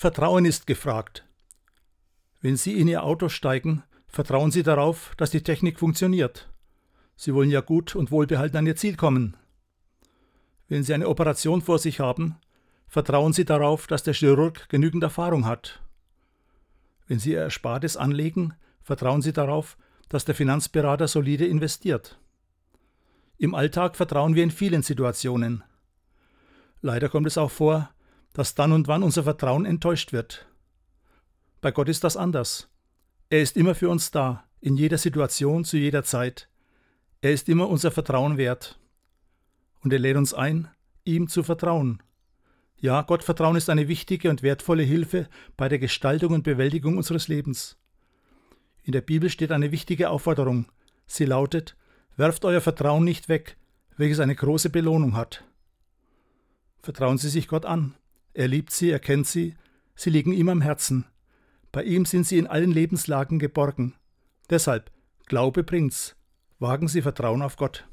Vertrauen ist gefragt. Wenn Sie in Ihr Auto steigen, vertrauen Sie darauf, dass die Technik funktioniert. Sie wollen ja gut und wohlbehalten an Ihr Ziel kommen. Wenn Sie eine Operation vor sich haben, vertrauen Sie darauf, dass der Chirurg genügend Erfahrung hat. Wenn Sie Ihr Erspartes anlegen, vertrauen Sie darauf, dass der Finanzberater solide investiert. Im Alltag vertrauen wir in vielen Situationen. Leider kommt es auch vor, dass dann und wann unser Vertrauen enttäuscht wird. Bei Gott ist das anders. Er ist immer für uns da, in jeder Situation, zu jeder Zeit. Er ist immer unser Vertrauen wert. Und er lädt uns ein, ihm zu vertrauen. Ja, Gottvertrauen ist eine wichtige und wertvolle Hilfe bei der Gestaltung und Bewältigung unseres Lebens. In der Bibel steht eine wichtige Aufforderung. Sie lautet, werft euer Vertrauen nicht weg, welches eine große Belohnung hat. Vertrauen Sie sich Gott an. Er liebt Sie, er kennt Sie, Sie liegen ihm am Herzen. Bei ihm sind Sie in allen Lebenslagen geborgen. Deshalb, Glaube bringt's. Wagen Sie Vertrauen auf Gott.